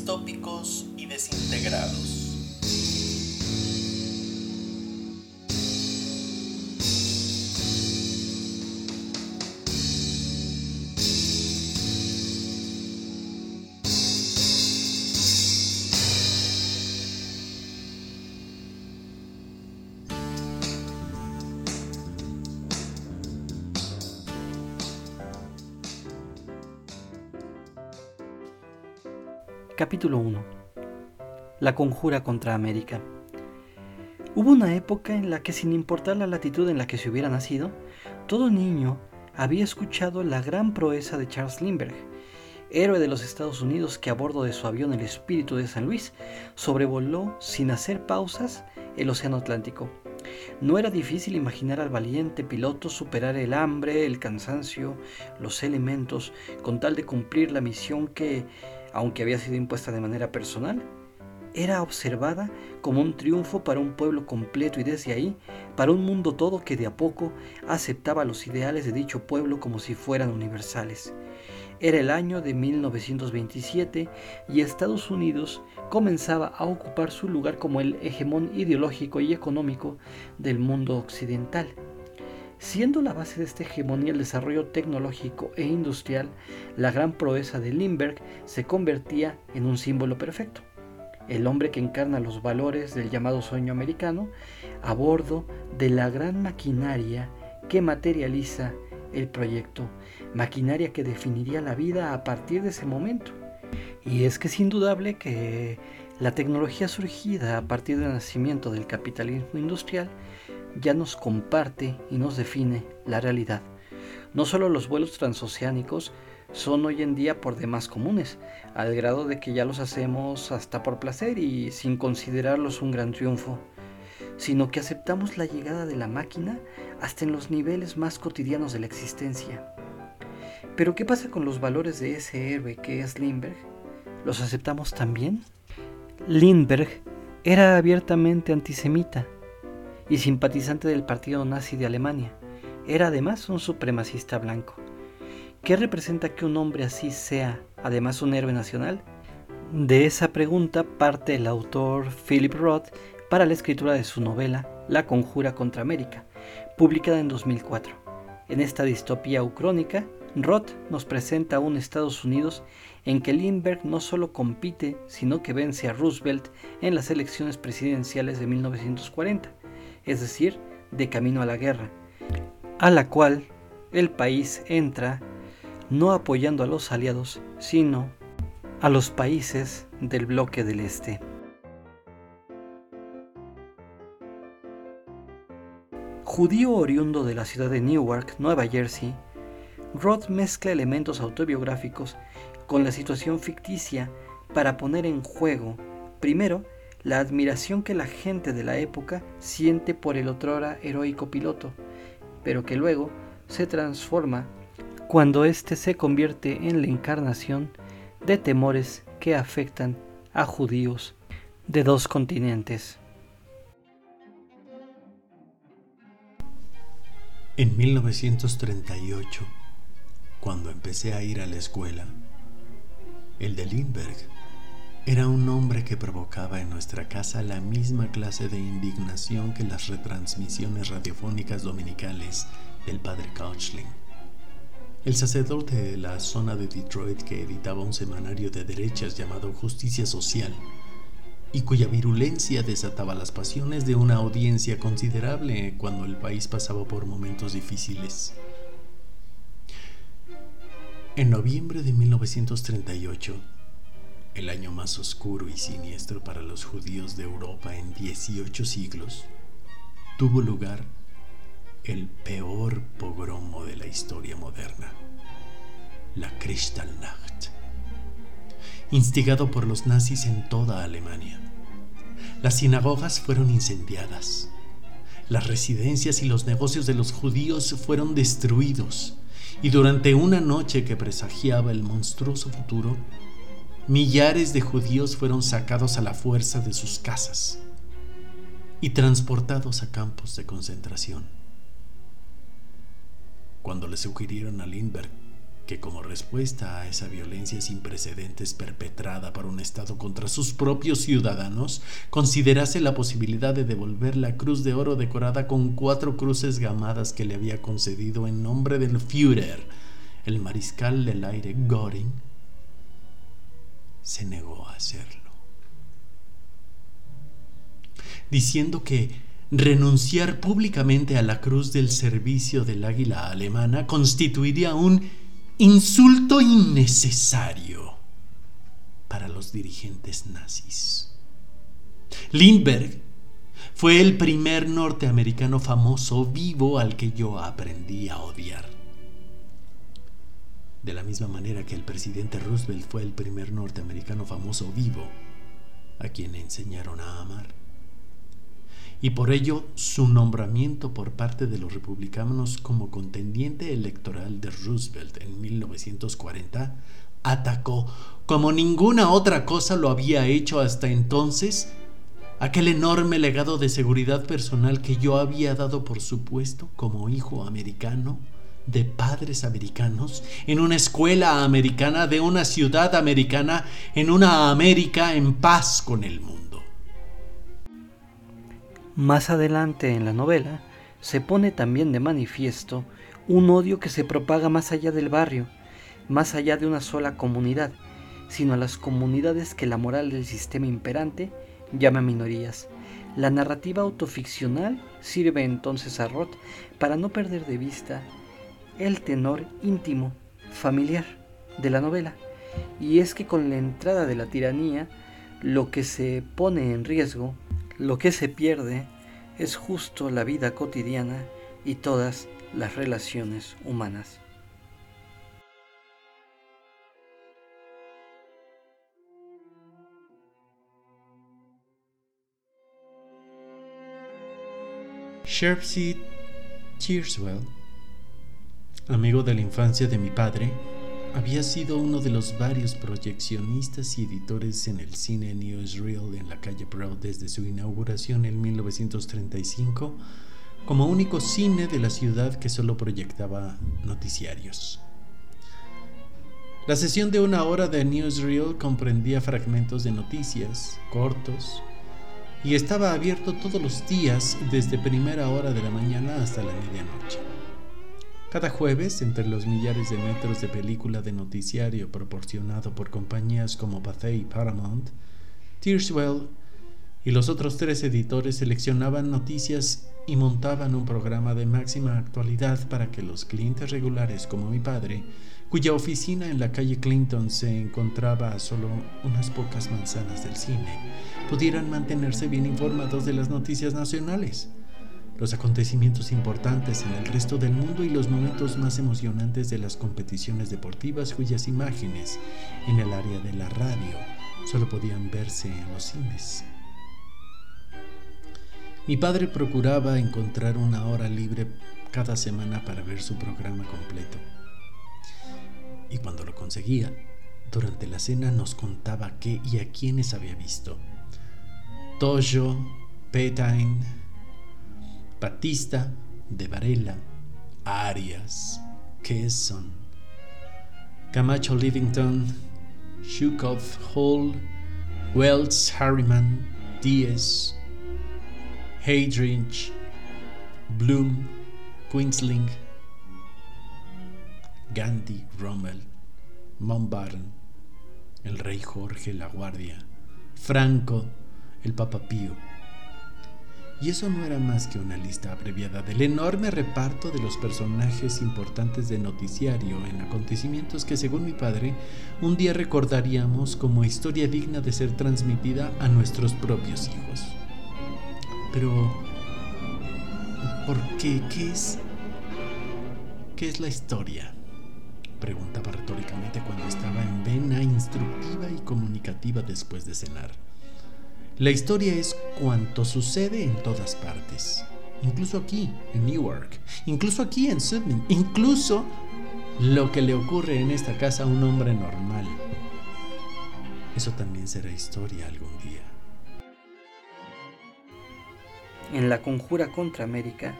distópicos y desintegrados. Capítulo 1 La conjura contra América. Hubo una época en la que sin importar la latitud en la que se hubiera nacido, todo niño había escuchado la gran proeza de Charles Lindbergh, héroe de los Estados Unidos que a bordo de su avión El Espíritu de San Luis sobrevoló sin hacer pausas el Océano Atlántico. No era difícil imaginar al valiente piloto superar el hambre, el cansancio, los elementos, con tal de cumplir la misión que aunque había sido impuesta de manera personal, era observada como un triunfo para un pueblo completo y desde ahí para un mundo todo que de a poco aceptaba los ideales de dicho pueblo como si fueran universales. Era el año de 1927 y Estados Unidos comenzaba a ocupar su lugar como el hegemón ideológico y económico del mundo occidental. Siendo la base de esta hegemonía el desarrollo tecnológico e industrial, la gran proeza de Lindbergh se convertía en un símbolo perfecto. El hombre que encarna los valores del llamado sueño americano a bordo de la gran maquinaria que materializa el proyecto, maquinaria que definiría la vida a partir de ese momento. Y es que es indudable que la tecnología surgida a partir del nacimiento del capitalismo industrial ya nos comparte y nos define la realidad. No solo los vuelos transoceánicos son hoy en día por demás comunes, al grado de que ya los hacemos hasta por placer y sin considerarlos un gran triunfo, sino que aceptamos la llegada de la máquina hasta en los niveles más cotidianos de la existencia. Pero ¿qué pasa con los valores de ese héroe que es Lindbergh? ¿Los aceptamos también? Lindbergh era abiertamente antisemita y simpatizante del partido nazi de Alemania. Era además un supremacista blanco. ¿Qué representa que un hombre así sea además un héroe nacional? De esa pregunta parte el autor Philip Roth para la escritura de su novela La Conjura contra América, publicada en 2004. En esta distopía ucrónica, Roth nos presenta a un Estados Unidos en que Lindbergh no solo compite, sino que vence a Roosevelt en las elecciones presidenciales de 1940 es decir, de camino a la guerra, a la cual el país entra no apoyando a los aliados, sino a los países del bloque del Este. Judío oriundo de la ciudad de Newark, Nueva Jersey, Roth mezcla elementos autobiográficos con la situación ficticia para poner en juego, primero, la admiración que la gente de la época siente por el otrora heroico piloto, pero que luego se transforma cuando éste se convierte en la encarnación de temores que afectan a judíos de dos continentes. En 1938, cuando empecé a ir a la escuela, el de Lindbergh era un hombre que provocaba en nuestra casa la misma clase de indignación que las retransmisiones radiofónicas dominicales del padre Couchling. El sacerdote de la zona de Detroit que editaba un semanario de derechas llamado Justicia Social y cuya virulencia desataba las pasiones de una audiencia considerable cuando el país pasaba por momentos difíciles. En noviembre de 1938, el año más oscuro y siniestro para los judíos de Europa en 18 siglos, tuvo lugar el peor pogromo de la historia moderna, la Kristallnacht, instigado por los nazis en toda Alemania. Las sinagogas fueron incendiadas, las residencias y los negocios de los judíos fueron destruidos, y durante una noche que presagiaba el monstruoso futuro, millares de judíos fueron sacados a la fuerza de sus casas y transportados a campos de concentración. Cuando le sugirieron a Lindbergh que como respuesta a esa violencia sin precedentes perpetrada por un Estado contra sus propios ciudadanos, considerase la posibilidad de devolver la cruz de oro decorada con cuatro cruces gamadas que le había concedido en nombre del Führer, el mariscal del aire Göring, se negó a hacerlo, diciendo que renunciar públicamente a la cruz del servicio del águila alemana constituiría un insulto innecesario para los dirigentes nazis. Lindbergh fue el primer norteamericano famoso vivo al que yo aprendí a odiar. De la misma manera que el presidente Roosevelt fue el primer norteamericano famoso vivo a quien enseñaron a amar. Y por ello su nombramiento por parte de los republicanos como contendiente electoral de Roosevelt en 1940 atacó, como ninguna otra cosa lo había hecho hasta entonces, aquel enorme legado de seguridad personal que yo había dado por supuesto como hijo americano de padres americanos, en una escuela americana, de una ciudad americana, en una América en paz con el mundo. Más adelante en la novela se pone también de manifiesto un odio que se propaga más allá del barrio, más allá de una sola comunidad, sino a las comunidades que la moral del sistema imperante llama minorías. La narrativa autoficcional sirve entonces a Roth para no perder de vista el tenor íntimo, familiar de la novela. Y es que con la entrada de la tiranía, lo que se pone en riesgo lo que se pierde es justo la vida cotidiana y todas las relaciones humanas. Sherpsy Cheerswell, amigo de la infancia de mi padre, había sido uno de los varios proyeccionistas y editores en el cine Newsreel en la calle Broad desde su inauguración en 1935 como único cine de la ciudad que solo proyectaba noticiarios. La sesión de una hora de Newsreel comprendía fragmentos de noticias, cortos, y estaba abierto todos los días desde primera hora de la mañana hasta la medianoche. Cada jueves, entre los millares de metros de película de noticiario proporcionado por compañías como Pathé y Paramount, Tearswell y los otros tres editores seleccionaban noticias y montaban un programa de máxima actualidad para que los clientes regulares como mi padre, cuya oficina en la calle Clinton se encontraba a solo unas pocas manzanas del cine, pudieran mantenerse bien informados de las noticias nacionales los acontecimientos importantes en el resto del mundo y los momentos más emocionantes de las competiciones deportivas cuyas imágenes en el área de la radio solo podían verse en los cines. Mi padre procuraba encontrar una hora libre cada semana para ver su programa completo. Y cuando lo conseguía, durante la cena nos contaba qué y a quiénes había visto. Tojo, Petine, Batista, de Varela, Arias, Kesson, Camacho Livington, Shukov Hall, Wells Harriman, Diaz, Heydrich, Bloom, Queensling, Gandhi, Rommel, Mombarn, el rey Jorge La Guardia, Franco, el Papa Pío, y eso no era más que una lista abreviada del enorme reparto de los personajes importantes de noticiario en acontecimientos que, según mi padre, un día recordaríamos como historia digna de ser transmitida a nuestros propios hijos. Pero, ¿por qué? ¿Qué es? ¿Qué es la historia? Preguntaba retóricamente cuando estaba en vena instructiva y comunicativa después de cenar. La historia es cuanto sucede en todas partes, incluso aquí, en Newark, incluso aquí en Sydney, incluso lo que le ocurre en esta casa a un hombre normal. Eso también será historia algún día. En la conjura contra América,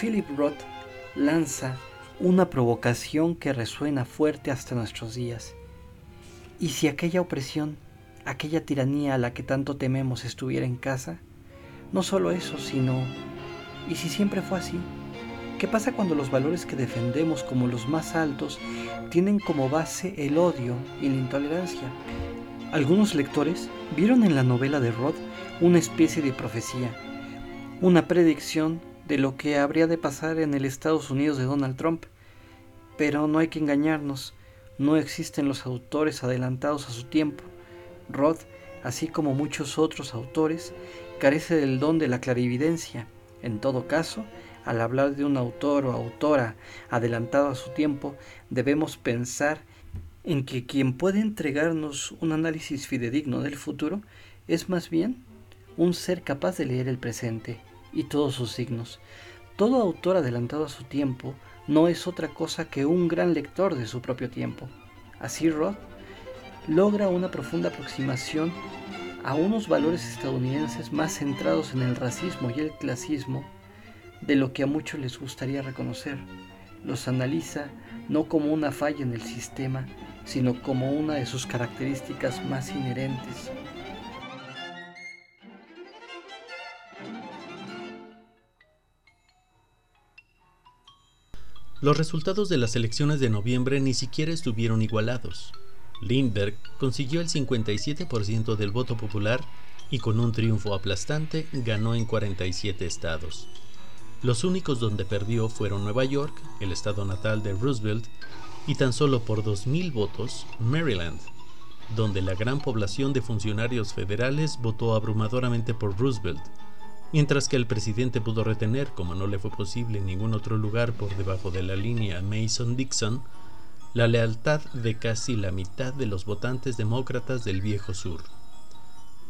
Philip Roth lanza una provocación que resuena fuerte hasta nuestros días. Y si aquella opresión, aquella tiranía a la que tanto tememos estuviera en casa, no solo eso, sino, ¿y si siempre fue así? ¿Qué pasa cuando los valores que defendemos como los más altos tienen como base el odio y la intolerancia? Algunos lectores vieron en la novela de Roth una especie de profecía, una predicción de lo que habría de pasar en el Estados Unidos de Donald Trump. Pero no hay que engañarnos, no existen los autores adelantados a su tiempo. Roth, así como muchos otros autores, carece del don de la clarividencia. En todo caso, al hablar de un autor o autora adelantado a su tiempo, debemos pensar en que quien puede entregarnos un análisis fidedigno del futuro es más bien un ser capaz de leer el presente y todos sus signos. Todo autor adelantado a su tiempo no es otra cosa que un gran lector de su propio tiempo. Así Roth logra una profunda aproximación a unos valores estadounidenses más centrados en el racismo y el clasismo de lo que a muchos les gustaría reconocer. Los analiza no como una falla en el sistema, sino como una de sus características más inherentes. Los resultados de las elecciones de noviembre ni siquiera estuvieron igualados. Lindbergh consiguió el 57% del voto popular y con un triunfo aplastante ganó en 47 estados. Los únicos donde perdió fueron Nueva York, el estado natal de Roosevelt, y tan solo por 2.000 votos, Maryland, donde la gran población de funcionarios federales votó abrumadoramente por Roosevelt, mientras que el presidente pudo retener, como no le fue posible en ningún otro lugar por debajo de la línea Mason-Dixon, la lealtad de casi la mitad de los votantes demócratas del viejo sur.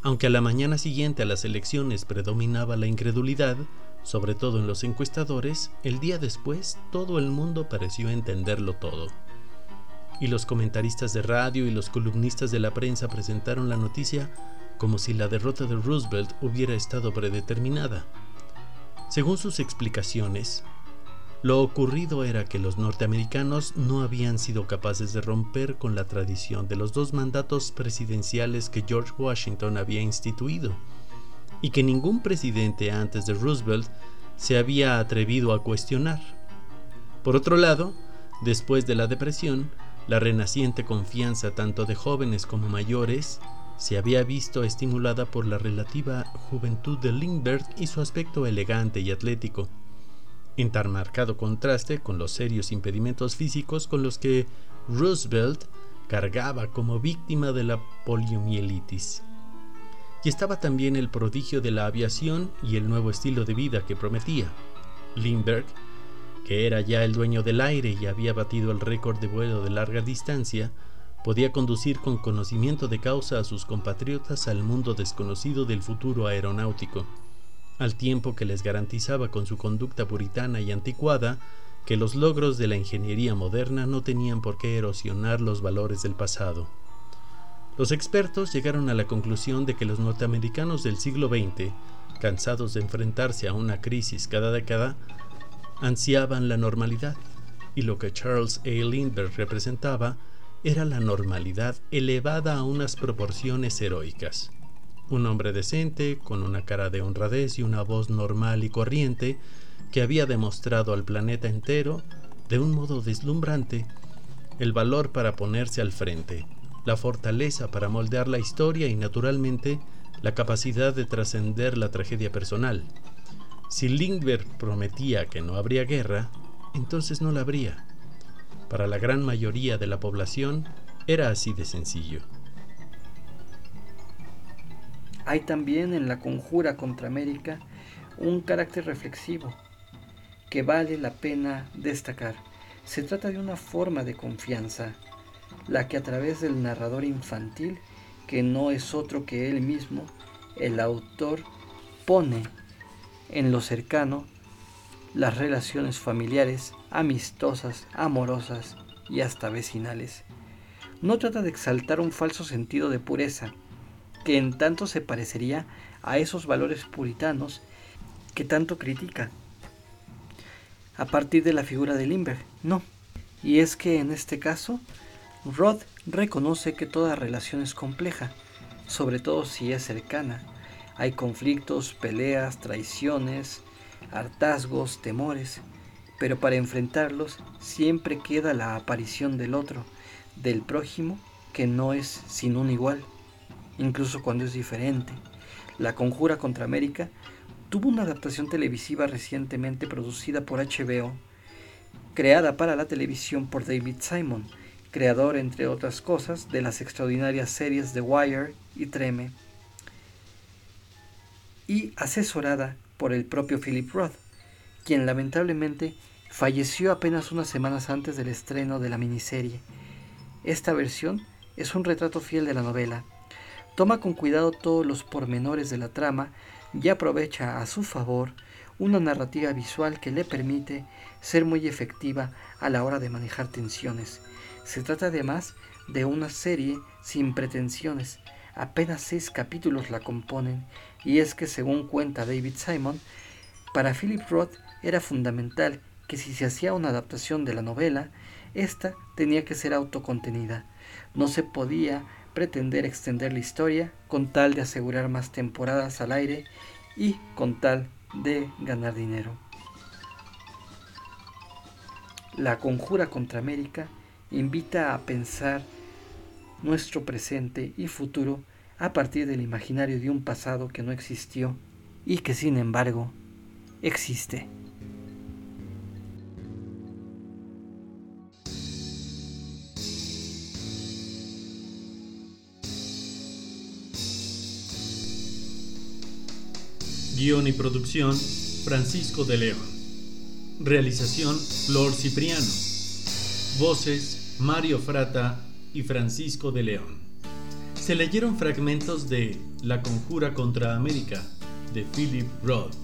Aunque a la mañana siguiente a las elecciones predominaba la incredulidad, sobre todo en los encuestadores, el día después todo el mundo pareció entenderlo todo. Y los comentaristas de radio y los columnistas de la prensa presentaron la noticia como si la derrota de Roosevelt hubiera estado predeterminada. Según sus explicaciones, lo ocurrido era que los norteamericanos no habían sido capaces de romper con la tradición de los dos mandatos presidenciales que George Washington había instituido y que ningún presidente antes de Roosevelt se había atrevido a cuestionar. Por otro lado, después de la depresión, la renaciente confianza tanto de jóvenes como mayores se había visto estimulada por la relativa juventud de Lindbergh y su aspecto elegante y atlético, en tan marcado contraste con los serios impedimentos físicos con los que Roosevelt cargaba como víctima de la poliomielitis y estaba también el prodigio de la aviación y el nuevo estilo de vida que prometía. Lindbergh, que era ya el dueño del aire y había batido el récord de vuelo de larga distancia, podía conducir con conocimiento de causa a sus compatriotas al mundo desconocido del futuro aeronáutico, al tiempo que les garantizaba con su conducta puritana y anticuada que los logros de la ingeniería moderna no tenían por qué erosionar los valores del pasado. Los expertos llegaron a la conclusión de que los norteamericanos del siglo XX, cansados de enfrentarse a una crisis cada década, ansiaban la normalidad, y lo que Charles A. Lindbergh representaba era la normalidad elevada a unas proporciones heroicas. Un hombre decente, con una cara de honradez y una voz normal y corriente, que había demostrado al planeta entero, de un modo deslumbrante, el valor para ponerse al frente, la fortaleza para moldear la historia y naturalmente la capacidad de trascender la tragedia personal. Si Lindbergh prometía que no habría guerra, entonces no la habría. Para la gran mayoría de la población era así de sencillo. Hay también en la conjura contra América un carácter reflexivo que vale la pena destacar. Se trata de una forma de confianza la que a través del narrador infantil, que no es otro que él mismo, el autor pone en lo cercano las relaciones familiares, amistosas, amorosas y hasta vecinales. No trata de exaltar un falso sentido de pureza, que en tanto se parecería a esos valores puritanos que tanto critica. a partir de la figura de Lindbergh, no. Y es que en este caso, Roth reconoce que toda relación es compleja, sobre todo si es cercana. Hay conflictos, peleas, traiciones, hartazgos, temores, pero para enfrentarlos siempre queda la aparición del otro, del prójimo, que no es sin un igual, incluso cuando es diferente. La Conjura contra América tuvo una adaptación televisiva recientemente producida por HBO, creada para la televisión por David Simon, creador, entre otras cosas, de las extraordinarias series The Wire y Treme, y asesorada por el propio Philip Roth, quien lamentablemente falleció apenas unas semanas antes del estreno de la miniserie. Esta versión es un retrato fiel de la novela. Toma con cuidado todos los pormenores de la trama y aprovecha a su favor una narrativa visual que le permite ser muy efectiva a la hora de manejar tensiones. Se trata además de una serie sin pretensiones, apenas seis capítulos la componen, y es que según cuenta David Simon, para Philip Roth era fundamental que si se hacía una adaptación de la novela, esta tenía que ser autocontenida. No se podía pretender extender la historia con tal de asegurar más temporadas al aire y con tal de ganar dinero. La conjura contra América invita a pensar nuestro presente y futuro a partir del imaginario de un pasado que no existió y que sin embargo existe. Guión y producción, Francisco de León. Realización, Flor Cipriano. Voces, Mario Frata y Francisco de León. Se leyeron fragmentos de La Conjura contra América, de Philip Roth.